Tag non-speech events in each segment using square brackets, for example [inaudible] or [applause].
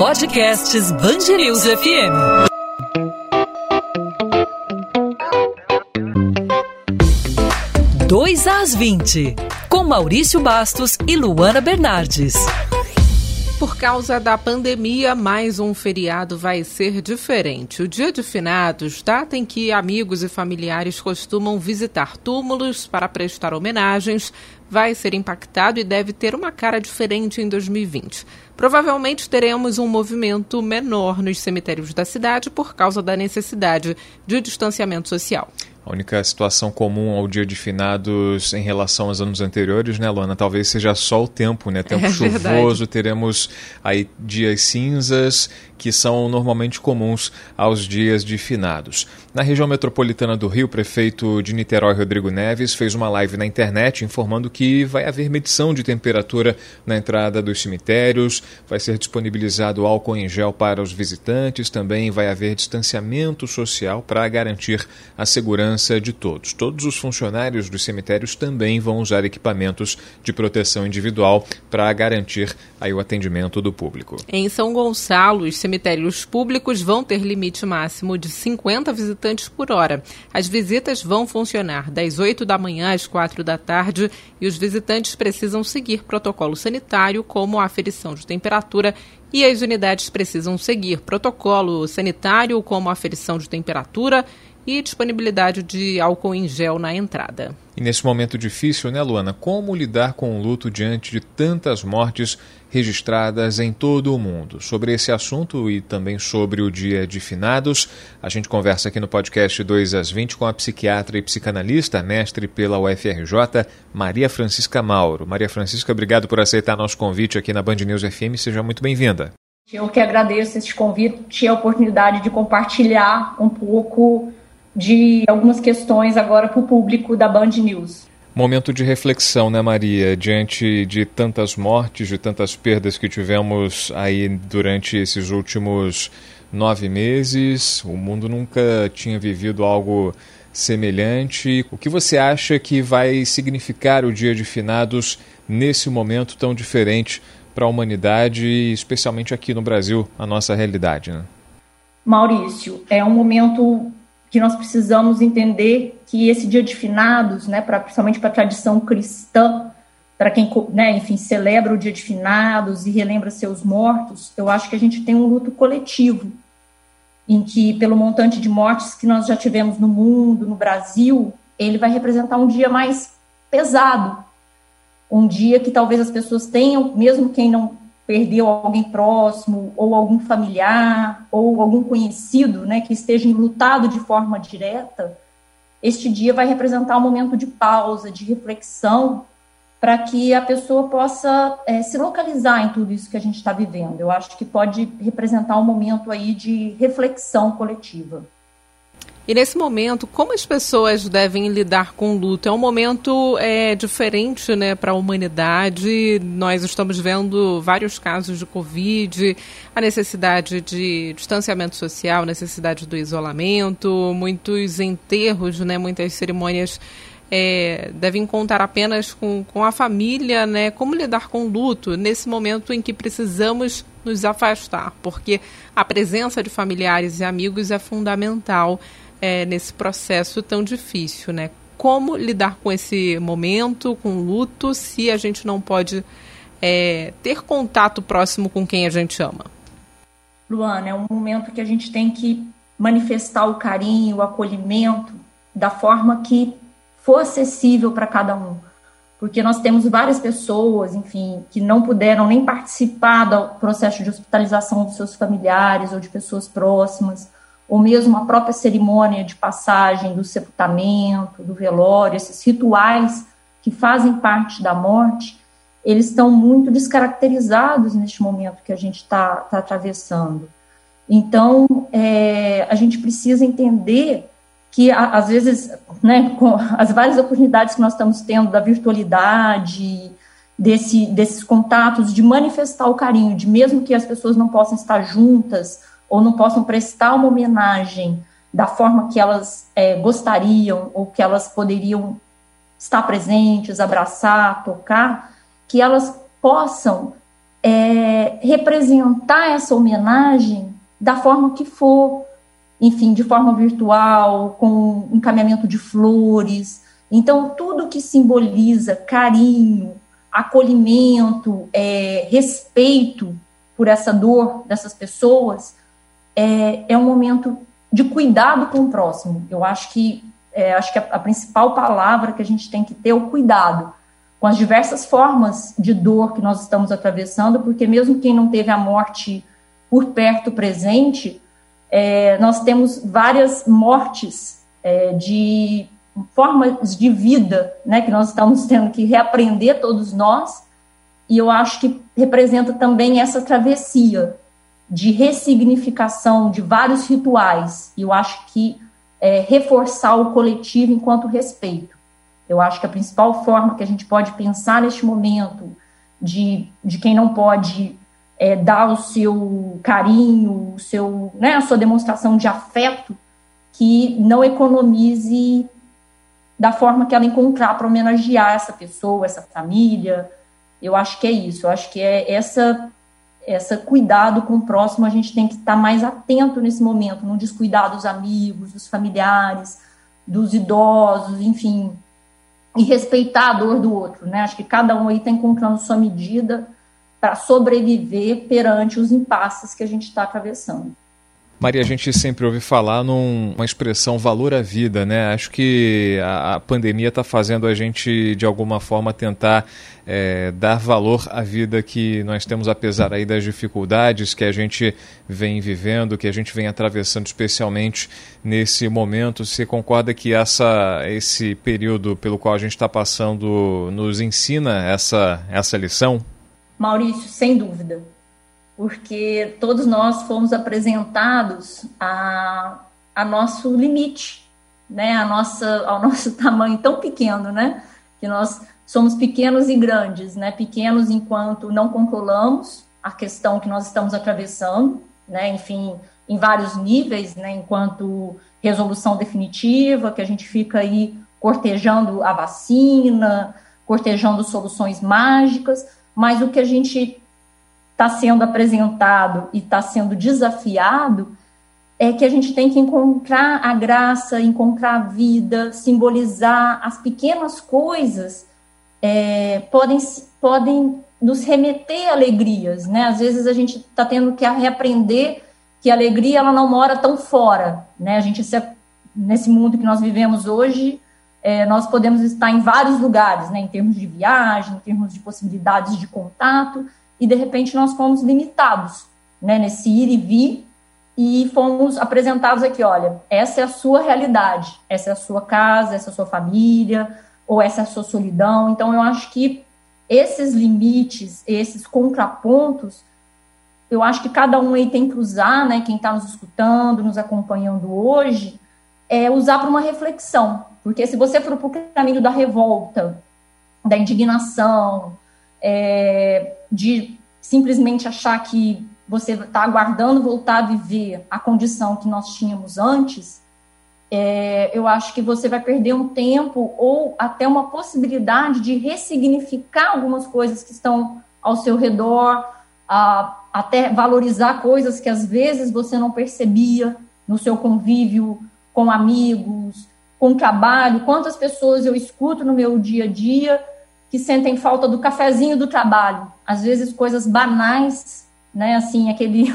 Podcasts Bangerils FM. Dois às 20, com Maurício Bastos e Luana Bernardes. Por causa da pandemia, mais um feriado vai ser diferente. O Dia de Finados, data em que amigos e familiares costumam visitar túmulos para prestar homenagens, vai ser impactado e deve ter uma cara diferente em 2020. Provavelmente teremos um movimento menor nos cemitérios da cidade por causa da necessidade de distanciamento social. A única situação comum ao dia de finados em relação aos anos anteriores, né, Luana? Talvez seja só o tempo, né? Tempo [laughs] é chuvoso, verdade. teremos aí dias cinzas que são normalmente comuns aos dias de finados. Na região metropolitana do Rio, o prefeito de Niterói, Rodrigo Neves, fez uma live na internet informando que vai haver medição de temperatura na entrada dos cemitérios, vai ser disponibilizado álcool em gel para os visitantes, também vai haver distanciamento social para garantir a segurança de todos. Todos os funcionários dos cemitérios também vão usar equipamentos de proteção individual para garantir aí o atendimento do público. Em São Gonçalo, os cemitérios públicos vão ter limite máximo de 50 visitantes por hora. As visitas vão funcionar das 8 da manhã às 4 da tarde e os visitantes precisam seguir protocolo sanitário, como a aferição de temperatura, e as unidades precisam seguir protocolo sanitário, como a aferição de temperatura e disponibilidade de álcool em gel na entrada. E nesse momento difícil, né, Luana? Como lidar com o luto diante de tantas mortes registradas em todo o mundo? Sobre esse assunto e também sobre o Dia de Finados, a gente conversa aqui no podcast 2 às 20 com a psiquiatra e psicanalista, mestre pela UFRJ, Maria Francisca Mauro. Maria Francisca, obrigado por aceitar nosso convite aqui na Band News FM. Seja muito bem-vinda. Eu que agradeço esse convite e a oportunidade de compartilhar um pouco de algumas questões agora para o público da Band News. Momento de reflexão, né, Maria? Diante de tantas mortes, de tantas perdas que tivemos aí durante esses últimos nove meses, o mundo nunca tinha vivido algo semelhante. O que você acha que vai significar o Dia de Finados nesse momento tão diferente para a humanidade, especialmente aqui no Brasil, a nossa realidade? Né? Maurício, é um momento que nós precisamos entender que esse dia de finados, né, pra, principalmente para a tradição cristã, para quem, né, enfim, celebra o dia de finados e relembra seus mortos, eu acho que a gente tem um luto coletivo, em que, pelo montante de mortes que nós já tivemos no mundo, no Brasil, ele vai representar um dia mais pesado, um dia que talvez as pessoas tenham, mesmo quem não perdeu alguém próximo, ou algum familiar, ou algum conhecido, né, que esteja enlutado de forma direta, este dia vai representar um momento de pausa, de reflexão, para que a pessoa possa é, se localizar em tudo isso que a gente está vivendo. Eu acho que pode representar um momento aí de reflexão coletiva. E nesse momento, como as pessoas devem lidar com o luto? É um momento é, diferente né, para a humanidade. Nós estamos vendo vários casos de Covid, a necessidade de distanciamento social, necessidade do isolamento, muitos enterros, né, muitas cerimônias é, devem contar apenas com, com a família, né? Como lidar com o luto nesse momento em que precisamos nos afastar, porque a presença de familiares e amigos é fundamental é, nesse processo tão difícil, né? Como lidar com esse momento, com o luto, se a gente não pode é, ter contato próximo com quem a gente ama? Luana, é um momento que a gente tem que manifestar o carinho, o acolhimento da forma que for acessível para cada um. Porque nós temos várias pessoas, enfim, que não puderam nem participar do processo de hospitalização dos seus familiares ou de pessoas próximas ou mesmo a própria cerimônia de passagem do sepultamento, do velório, esses rituais que fazem parte da morte, eles estão muito descaracterizados neste momento que a gente está tá atravessando. Então, é, a gente precisa entender que, às vezes, né, com as várias oportunidades que nós estamos tendo da virtualidade, desse, desses contatos, de manifestar o carinho, de mesmo que as pessoas não possam estar juntas, ou não possam prestar uma homenagem da forma que elas é, gostariam ou que elas poderiam estar presentes, abraçar, tocar, que elas possam é, representar essa homenagem da forma que for, enfim, de forma virtual, com encaminhamento de flores. Então, tudo que simboliza carinho, acolhimento, é, respeito por essa dor dessas pessoas, é, é um momento de cuidado com o próximo. Eu acho que é, acho que a, a, principal palavra que a gente tem que ter é o cuidado com as diversas formas de dor que nós estamos atravessando, porque mesmo quem não teve a morte por perto presente, é, nós temos várias mortes é, de formas de vida, né, que nós estamos tendo que reaprender todos nós, e eu acho que representa também essa travessia de ressignificação de vários rituais. E eu acho que é, reforçar o coletivo enquanto respeito. Eu acho que a principal forma que a gente pode pensar neste momento de, de quem não pode é, dar o seu carinho, o seu, né, a sua demonstração de afeto, que não economize da forma que ela encontrar para homenagear essa pessoa, essa família. Eu acho que é isso. Eu acho que é essa essa cuidado com o próximo, a gente tem que estar mais atento nesse momento, não descuidar dos amigos, dos familiares, dos idosos, enfim, e respeitar a dor do outro, né? Acho que cada um aí está encontrando sua medida para sobreviver perante os impasses que a gente está atravessando. Maria, a gente sempre ouve falar numa expressão valor à vida, né? Acho que a, a pandemia está fazendo a gente, de alguma forma, tentar é, dar valor à vida que nós temos, apesar aí das dificuldades que a gente vem vivendo, que a gente vem atravessando, especialmente nesse momento. Você concorda que essa, esse período pelo qual a gente está passando nos ensina essa, essa lição? Maurício, sem dúvida porque todos nós fomos apresentados a, a nosso limite, né, a nossa, ao nosso [laughs] tamanho tão pequeno, né, que nós somos pequenos e grandes, né, pequenos enquanto não controlamos a questão que nós estamos atravessando, né, enfim, em vários níveis, né, enquanto resolução definitiva, que a gente fica aí cortejando a vacina, cortejando soluções mágicas, mas o que a gente está sendo apresentado e está sendo desafiado é que a gente tem que encontrar a graça, encontrar a vida, simbolizar as pequenas coisas é, podem, podem nos remeter alegrias, né? Às vezes a gente está tendo que reaprender que a alegria ela não mora tão fora, né? A gente nesse mundo que nós vivemos hoje, é, nós podemos estar em vários lugares, né? Em termos de viagem, em termos de possibilidades de contato, e de repente nós fomos limitados né, nesse ir e vir e fomos apresentados aqui, olha, essa é a sua realidade, essa é a sua casa, essa é a sua família, ou essa é a sua solidão. Então eu acho que esses limites, esses contrapontos, eu acho que cada um aí tem que usar, né, quem está nos escutando, nos acompanhando hoje, é usar para uma reflexão. Porque se você for para o caminho da revolta, da indignação, é, de simplesmente achar que você está aguardando voltar a viver a condição que nós tínhamos antes, é, eu acho que você vai perder um tempo ou até uma possibilidade de ressignificar algumas coisas que estão ao seu redor, a, até valorizar coisas que às vezes você não percebia no seu convívio com amigos, com trabalho. Quantas pessoas eu escuto no meu dia a dia que sentem falta do cafezinho do trabalho, às vezes coisas banais, né, assim, aquele [laughs]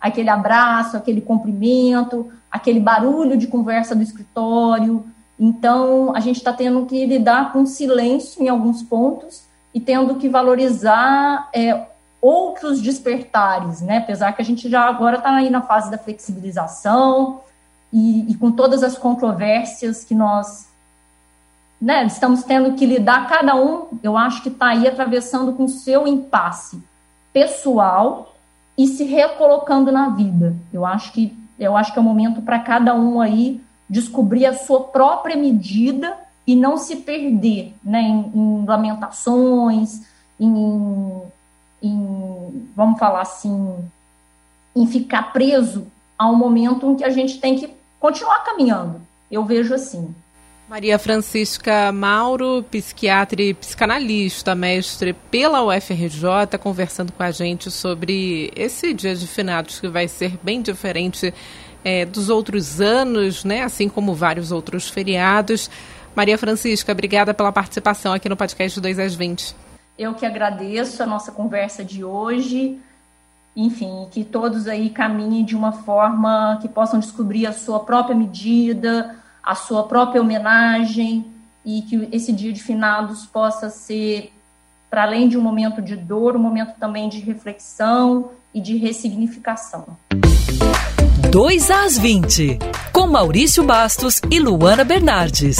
aquele abraço, aquele cumprimento, aquele barulho de conversa do escritório. Então, a gente está tendo que lidar com silêncio em alguns pontos e tendo que valorizar é, outros despertares, né? Apesar que a gente já agora está aí na fase da flexibilização e, e com todas as controvérsias que nós né, estamos tendo que lidar, cada um, eu acho que está aí atravessando com seu impasse pessoal e se recolocando na vida. Eu acho que, eu acho que é o momento para cada um aí descobrir a sua própria medida e não se perder né, em, em lamentações, em, em, vamos falar assim, em ficar preso a um momento em que a gente tem que continuar caminhando. Eu vejo assim. Maria Francisca Mauro, psiquiatra e psicanalista, mestre pela UFRJ, conversando com a gente sobre esse dia de finados que vai ser bem diferente é, dos outros anos, né? Assim como vários outros feriados. Maria Francisca, obrigada pela participação aqui no podcast 2 às 20. Eu que agradeço a nossa conversa de hoje. Enfim, que todos aí caminhem de uma forma que possam descobrir a sua própria medida, a sua própria homenagem e que esse dia de finados possa ser, para além de um momento de dor, um momento também de reflexão e de ressignificação. 2 às 20, com Maurício Bastos e Luana Bernardes.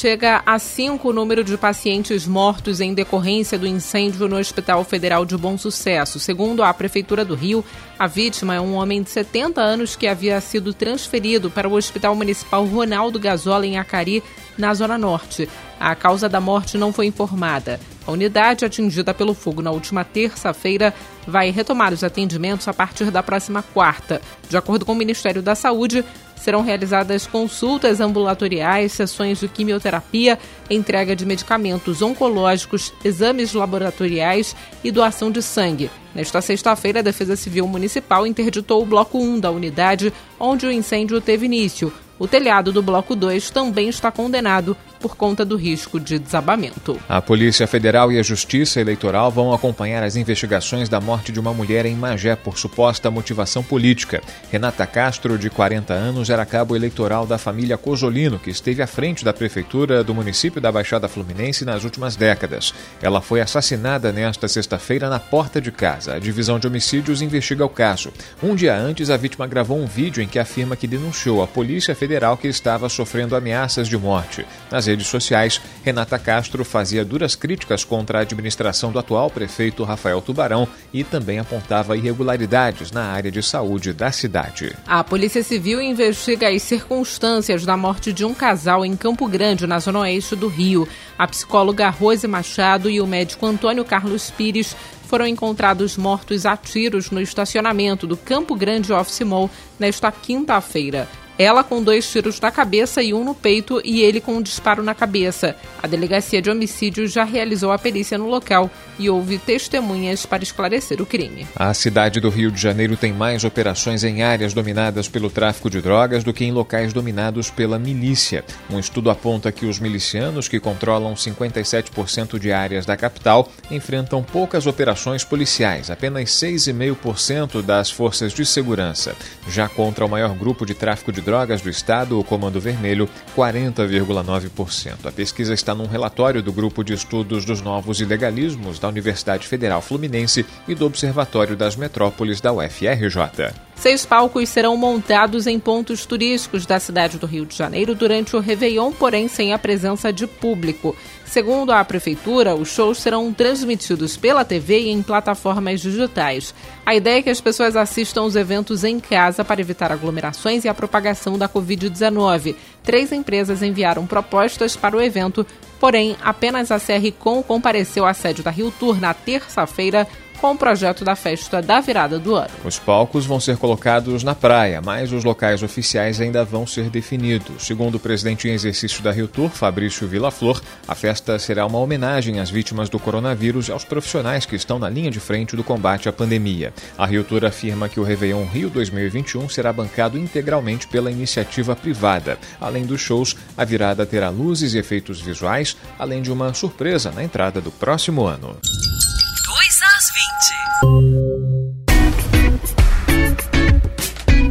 Chega a cinco o número de pacientes mortos em decorrência do incêndio no Hospital Federal de Bom Sucesso. Segundo a Prefeitura do Rio, a vítima é um homem de 70 anos que havia sido transferido para o Hospital Municipal Ronaldo Gazola, em Acari, na Zona Norte. A causa da morte não foi informada. A unidade atingida pelo fogo na última terça-feira vai retomar os atendimentos a partir da próxima quarta. De acordo com o Ministério da Saúde, serão realizadas consultas ambulatoriais, sessões de quimioterapia, entrega de medicamentos oncológicos, exames laboratoriais e doação de sangue. Nesta sexta-feira, a Defesa Civil Municipal interditou o bloco 1 da unidade onde o incêndio teve início. O telhado do bloco 2 também está condenado por conta do risco de desabamento. A Polícia Federal e a Justiça Eleitoral vão acompanhar as investigações da morte de uma mulher em Magé por suposta motivação política. Renata Castro, de 40 anos, era cabo eleitoral da família Cosolino, que esteve à frente da prefeitura do município da Baixada Fluminense nas últimas décadas. Ela foi assassinada nesta sexta-feira na porta de casa. A divisão de homicídios investiga o caso. Um dia antes, a vítima gravou um vídeo em que afirma que denunciou à Polícia Federal que estava sofrendo ameaças de morte. Nas redes sociais, Renata Castro fazia duras críticas contra a administração do atual prefeito Rafael Tubarão e também apontava irregularidades na área de saúde da cidade. A Polícia Civil investiga as circunstâncias da morte de um casal em Campo Grande, na zona oeste do Rio. A psicóloga Rose Machado e o médico Antônio Carlos Pires foram encontrados mortos a tiros no estacionamento do Campo Grande Office Mall nesta quinta-feira. Ela com dois tiros na cabeça e um no peito e ele com um disparo na cabeça. A delegacia de homicídio já realizou a perícia no local e houve testemunhas para esclarecer o crime. A cidade do Rio de Janeiro tem mais operações em áreas dominadas pelo tráfico de drogas do que em locais dominados pela milícia. Um estudo aponta que os milicianos, que controlam 57% de áreas da capital, enfrentam poucas operações policiais, apenas 6,5% das forças de segurança. Já contra o maior grupo de tráfico de drogas do estado, o Comando Vermelho, 40,9%. A pesquisa está num relatório do Grupo de Estudos dos Novos Ilegalismos da Universidade Federal Fluminense e do Observatório das Metrópoles da UFRJ. Seis palcos serão montados em pontos turísticos da cidade do Rio de Janeiro durante o Réveillon, porém sem a presença de público. Segundo a Prefeitura, os shows serão transmitidos pela TV e em plataformas digitais. A ideia é que as pessoas assistam os eventos em casa para evitar aglomerações e a propagação da Covid-19. Três empresas enviaram propostas para o evento, porém apenas a CRCom compareceu à sede da Rio Tour na terça-feira com o projeto da festa da virada do ano. Os palcos vão ser colocados na praia, mas os locais oficiais ainda vão ser definidos. Segundo o presidente em exercício da Rio Tour, Fabrício Vilaflor, a festa será uma homenagem às vítimas do coronavírus e aos profissionais que estão na linha de frente do combate à pandemia. A Rio Tour afirma que o Réveillon Rio 2021 será bancado integralmente pela iniciativa privada. Além dos shows, a virada terá luzes e efeitos visuais, além de uma surpresa na entrada do próximo ano. you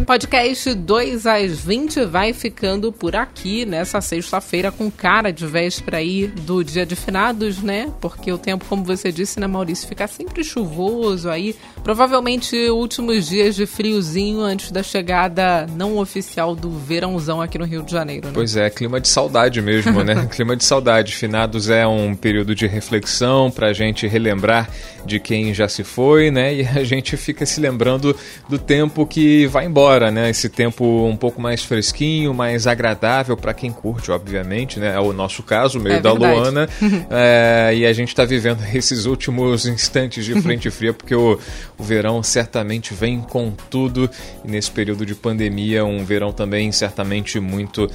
podcast 2 às 20 vai ficando por aqui nessa sexta-feira com cara de véspera aí do dia de finados, né? Porque o tempo, como você disse, né, Maurício, fica sempre chuvoso aí. Provavelmente últimos dias de friozinho antes da chegada não oficial do verãozão aqui no Rio de Janeiro, né? Pois é, clima de saudade mesmo, né? [laughs] clima de saudade. Finados é um período de reflexão pra gente relembrar de quem já se foi, né? E a gente fica se lembrando do tempo que vai embora agora, né? Esse tempo um pouco mais fresquinho, mais agradável para quem curte, obviamente, né? É o nosso caso, o meio é da verdade. Luana. [laughs] é, e a gente está vivendo [laughs] esses últimos instantes de frente [laughs] fria, porque o, o verão certamente vem com tudo. E nesse período de pandemia, um verão também certamente muito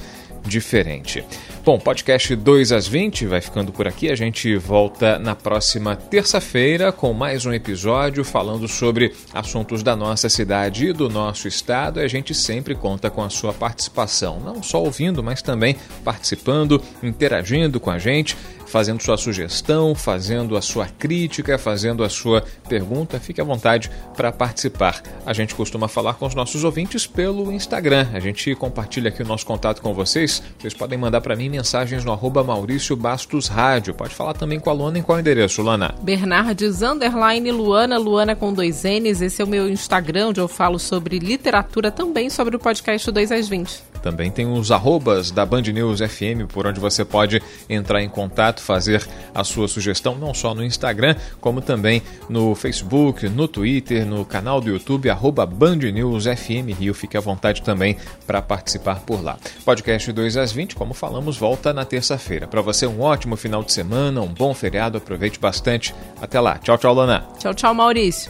diferente. Bom, podcast 2 às 20 vai ficando por aqui. A gente volta na próxima terça-feira com mais um episódio falando sobre assuntos da nossa cidade e do nosso estado. A gente sempre conta com a sua participação, não só ouvindo, mas também participando, interagindo com a gente fazendo sua sugestão, fazendo a sua crítica, fazendo a sua pergunta. Fique à vontade para participar. A gente costuma falar com os nossos ouvintes pelo Instagram. A gente compartilha aqui o nosso contato com vocês. Vocês podem mandar para mim mensagens no arroba Maurício Bastos Rádio. Pode falar também com a Luana em qual endereço, Luana? Bernardes Underline Luana, Luana com dois N's. Esse é o meu Instagram, onde eu falo sobre literatura, também sobre o podcast 2 às 20. Também tem os arrobas da Band News FM, por onde você pode entrar em contato, fazer a sua sugestão, não só no Instagram, como também no Facebook, no Twitter, no canal do YouTube, arroba Band News FM Rio. Fique à vontade também para participar por lá. Podcast 2 às 20, como falamos, volta na terça-feira. Para você, um ótimo final de semana, um bom feriado, aproveite bastante. Até lá. Tchau, tchau, Lana. Tchau, tchau, Maurício.